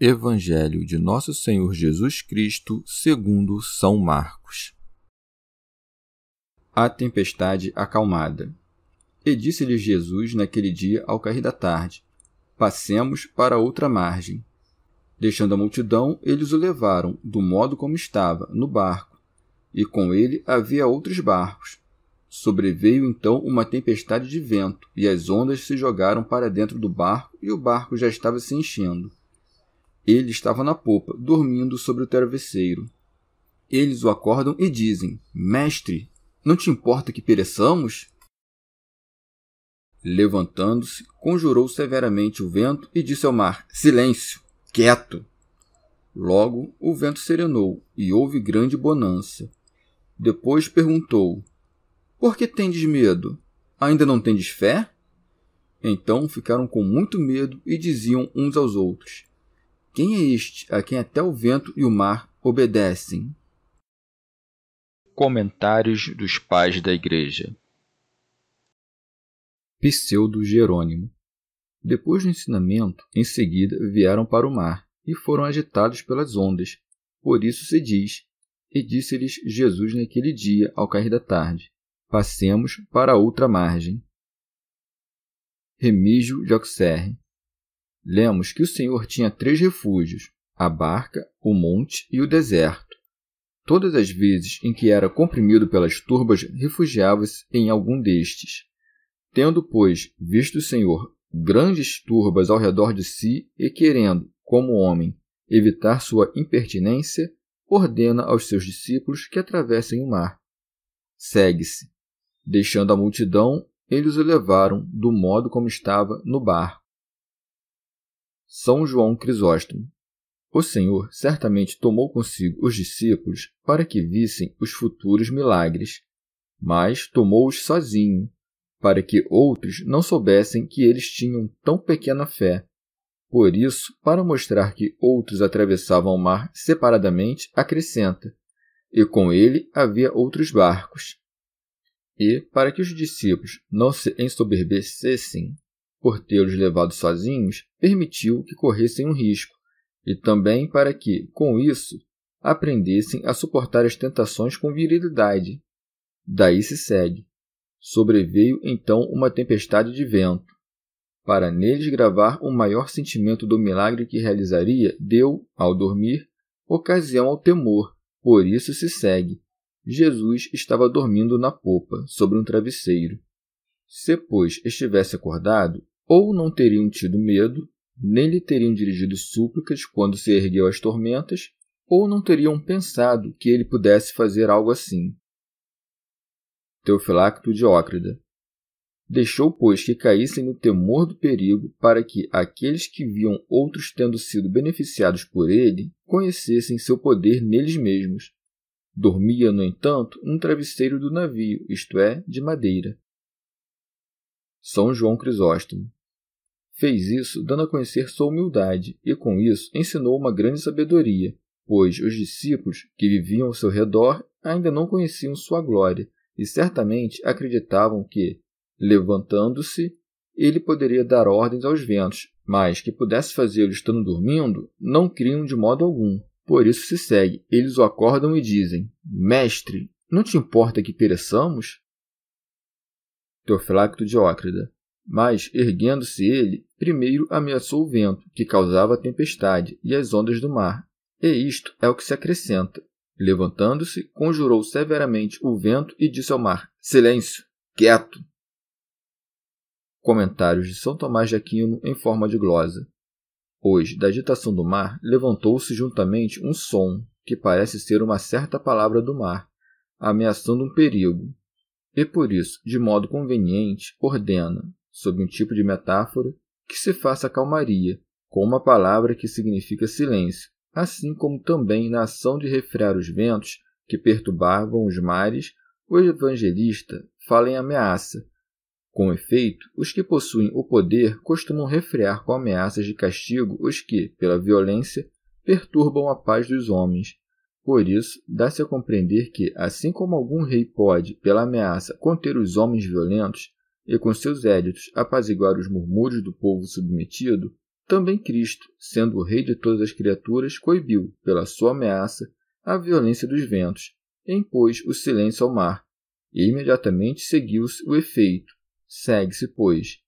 Evangelho de Nosso Senhor Jesus Cristo, segundo São Marcos. A tempestade acalmada. E disse-lhe Jesus naquele dia ao cair da tarde: Passemos para outra margem. Deixando a multidão, eles o levaram, do modo como estava, no barco, e com ele havia outros barcos. Sobreveio então uma tempestade de vento, e as ondas se jogaram para dentro do barco, e o barco já estava se enchendo. Ele estava na popa, dormindo sobre o travesseiro. Eles o acordam e dizem: Mestre, não te importa que pereçamos? Levantando-se, conjurou severamente o vento e disse ao mar: Silêncio, quieto! Logo o vento serenou e houve grande bonança. Depois perguntou: Por que tendes medo? Ainda não tendes fé? Então ficaram com muito medo e diziam uns aos outros: quem é este a quem até o vento e o mar obedecem? Comentários dos Pais da Igreja Pseudo Jerônimo Depois do ensinamento, em seguida vieram para o mar e foram agitados pelas ondas. Por isso se diz: E disse-lhes Jesus naquele dia, ao cair da tarde: Passemos para a outra margem. Remígio de Auxerre lemos que o Senhor tinha três refúgios: a barca, o monte e o deserto. Todas as vezes em que era comprimido pelas turbas, refugiava-se em algum destes. Tendo, pois, visto o Senhor grandes turbas ao redor de si e querendo, como homem, evitar sua impertinência, ordena aos seus discípulos que atravessem o mar. Segue-se. Deixando a multidão, eles o levaram do modo como estava no barco são João Crisóstomo. O Senhor certamente tomou consigo os discípulos para que vissem os futuros milagres, mas tomou-os sozinho, para que outros não soubessem que eles tinham tão pequena fé. Por isso, para mostrar que outros atravessavam o mar separadamente, acrescenta: e com ele havia outros barcos. E, para que os discípulos não se ensoberbecessem, por tê-los levado sozinhos, permitiu que corressem um risco, e também para que, com isso, aprendessem a suportar as tentações com virilidade. Daí se segue. Sobreveio então uma tempestade de vento. Para neles gravar o maior sentimento do milagre que realizaria, deu, ao dormir, ocasião ao temor. Por isso se segue. Jesus estava dormindo na popa, sobre um travesseiro. Se, pois, estivesse acordado, ou não teriam tido medo, nem lhe teriam dirigido súplicas quando se ergueu às tormentas, ou não teriam pensado que ele pudesse fazer algo assim. Teofilacto Diócrida Deixou, pois, que caíssem no temor do perigo, para que aqueles que viam outros tendo sido beneficiados por ele conhecessem seu poder neles mesmos. Dormia, no entanto, num travesseiro do navio, isto é, de madeira. São João Crisóstomo. Fez isso dando a conhecer sua humildade e, com isso, ensinou uma grande sabedoria, pois os discípulos que viviam ao seu redor ainda não conheciam sua glória e certamente acreditavam que, levantando-se, ele poderia dar ordens aos ventos, mas que pudesse fazê-lo estando dormindo, não criam de modo algum. Por isso se segue. Eles o acordam e dizem: Mestre, não te importa que pereçamos? Teofilacto Diócrida. Mas, erguendo-se ele, primeiro ameaçou o vento, que causava a tempestade, e as ondas do mar. E isto é o que se acrescenta. Levantando-se, conjurou severamente o vento e disse ao mar: Silêncio! Quieto! Comentários de São Tomás de Aquino em forma de glosa. Hoje, da agitação do mar, levantou-se juntamente um som, que parece ser uma certa palavra do mar, ameaçando um perigo. E por isso, de modo conveniente, ordena, sob um tipo de metáfora, que se faça calmaria, com uma palavra que significa silêncio, assim como também na ação de refrear os ventos que perturbavam os mares, o evangelista fala em ameaça, com efeito, os que possuem o poder costumam refrear com ameaças de castigo os que, pela violência, perturbam a paz dos homens. Por isso, dá-se a compreender que, assim como algum rei pode, pela ameaça, conter os homens violentos e com seus éditos apaziguar os murmúrios do povo submetido, também Cristo, sendo o rei de todas as criaturas, coibiu, pela sua ameaça, a violência dos ventos, e impôs o silêncio ao mar, e imediatamente seguiu-se o efeito, Segue-se, pois,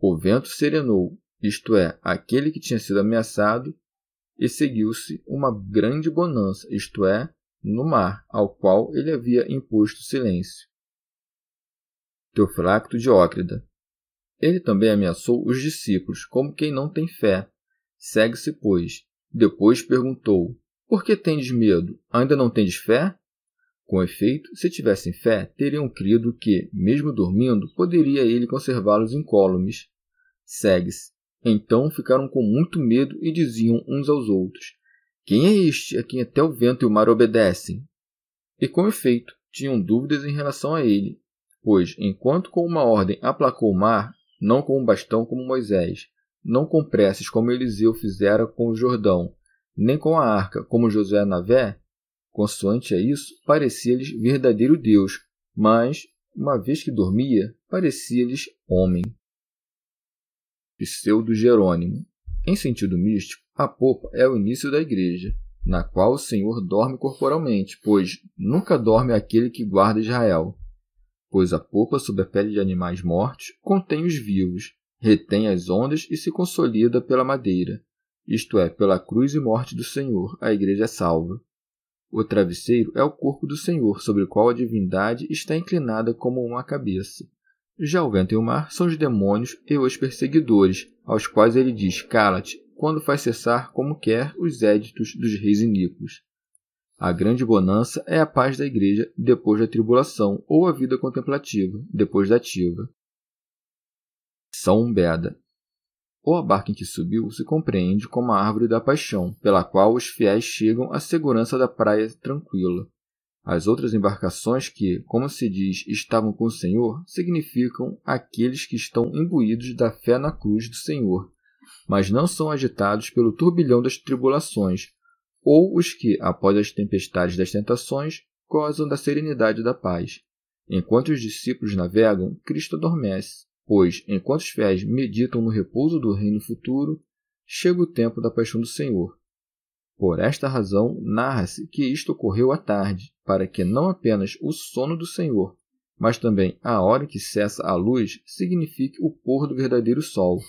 o vento serenou, isto é, aquele que tinha sido ameaçado, e seguiu-se uma grande bonança, isto é, no mar, ao qual ele havia imposto silêncio. Teofracto de Ócrida. Ele também ameaçou os discípulos, como quem não tem fé. Segue-se, pois. Depois perguntou: Por que tendes medo? Ainda não tendes fé? Com efeito, se tivessem fé, teriam crido que, mesmo dormindo, poderia ele conservá-los incólumes. Segue-se. Então ficaram com muito medo e diziam uns aos outros: Quem é este a quem até o vento e o mar obedecem? E com efeito, tinham dúvidas em relação a ele, pois, enquanto com uma ordem aplacou o mar, não com um bastão como Moisés, não com preces como Eliseu fizera com o Jordão, nem com a arca como Josué Navé, Consoante a isso, parecia-lhes verdadeiro Deus, mas, uma vez que dormia, parecia-lhes homem. Pseudo Jerônimo. Em sentido místico, a popa é o início da igreja, na qual o Senhor dorme corporalmente, pois nunca dorme aquele que guarda Israel. Pois a popa, sob a pele de animais mortos, contém os vivos, retém as ondas e se consolida pela madeira. Isto é, pela cruz e morte do Senhor, a igreja é salva. O travesseiro é o corpo do Senhor, sobre o qual a divindade está inclinada como uma cabeça. Já o vento e o mar são os demônios e os perseguidores, aos quais ele diz: Cala-te, quando faz cessar como quer os éditos dos reis iníquos. A grande bonança é a paz da igreja depois da tribulação, ou a vida contemplativa depois da ativa. São Beda ou a barca em que subiu se compreende como a árvore da paixão, pela qual os fiéis chegam à segurança da praia tranquila. As outras embarcações que, como se diz, estavam com o Senhor, significam aqueles que estão imbuídos da fé na cruz do Senhor, mas não são agitados pelo turbilhão das tribulações, ou os que, após as tempestades das tentações, gozam da serenidade da paz. Enquanto os discípulos navegam, Cristo adormece, Pois, enquanto os fiéis meditam no repouso do reino futuro, chega o tempo da paixão do Senhor. Por esta razão, narra-se que isto ocorreu à tarde, para que não apenas o sono do Senhor, mas também a hora em que cessa a luz signifique o pôr do verdadeiro sol.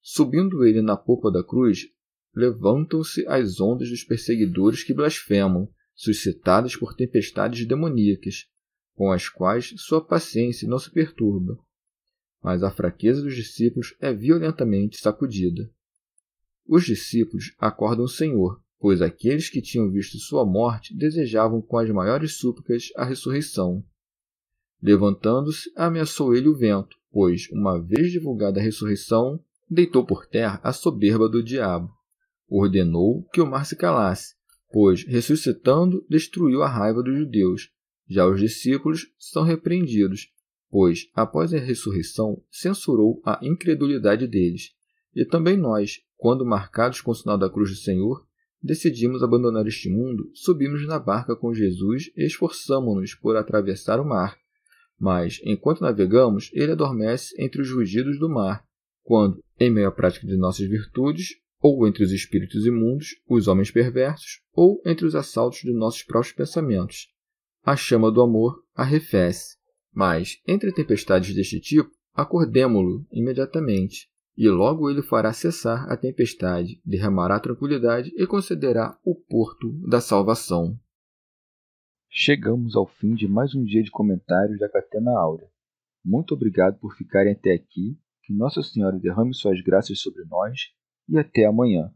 Subindo ele na popa da cruz, levantam-se as ondas dos perseguidores que blasfemam, suscitadas por tempestades demoníacas, com as quais sua paciência não se perturba mas a fraqueza dos discípulos é violentamente sacudida. Os discípulos acordam o Senhor, pois aqueles que tinham visto sua morte desejavam com as maiores súplicas a ressurreição. Levantando-se, ameaçou ele o vento, pois, uma vez divulgada a ressurreição, deitou por terra a soberba do diabo. Ordenou que o mar se calasse, pois, ressuscitando, destruiu a raiva dos judeus. Já os discípulos são repreendidos, pois, após a ressurreição, censurou a incredulidade deles. E também nós, quando marcados com o sinal da cruz do Senhor, decidimos abandonar este mundo, subimos na barca com Jesus e esforçamo-nos por atravessar o mar. Mas, enquanto navegamos, ele adormece entre os rugidos do mar, quando, em meio à prática de nossas virtudes, ou entre os espíritos imundos, os homens perversos, ou entre os assaltos de nossos próprios pensamentos, a chama do amor arrefece. Mas, entre tempestades deste tipo, acordemo-lo imediatamente, e logo ele fará cessar a tempestade, derramará tranquilidade e concederá o porto da salvação. Chegamos ao fim de mais um dia de comentários da Catena Áurea. Muito obrigado por ficarem até aqui, que Nossa Senhora derrame suas graças sobre nós e até amanhã.